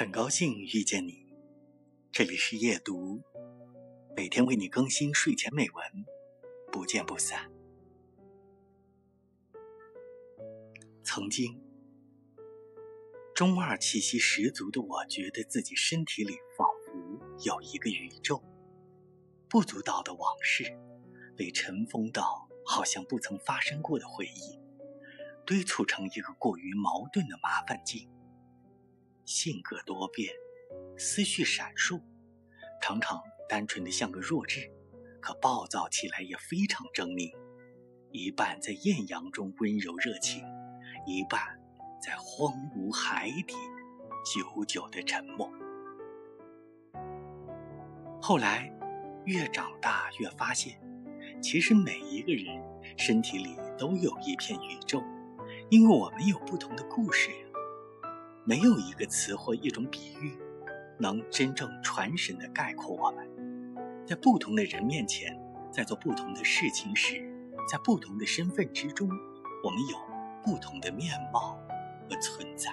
很高兴遇见你，这里是夜读，每天为你更新睡前美文，不见不散。曾经，中二气息十足的我，觉得自己身体里仿佛有一个宇宙，不足道的往事，被尘封到好像不曾发生过的回忆，堆促成一个过于矛盾的麻烦境。性格多变，思绪闪烁，常常单纯的像个弱智，可暴躁起来也非常狰狞。一半在艳阳中温柔热情，一半在荒芜海底久久的沉默。后来越长大越发现，其实每一个人身体里都有一片宇宙，因为我们有不同的故事。没有一个词或一种比喻，能真正传神的概括我们。在不同的人面前，在做不同的事情时，在不同的身份之中，我们有不同的面貌和存在。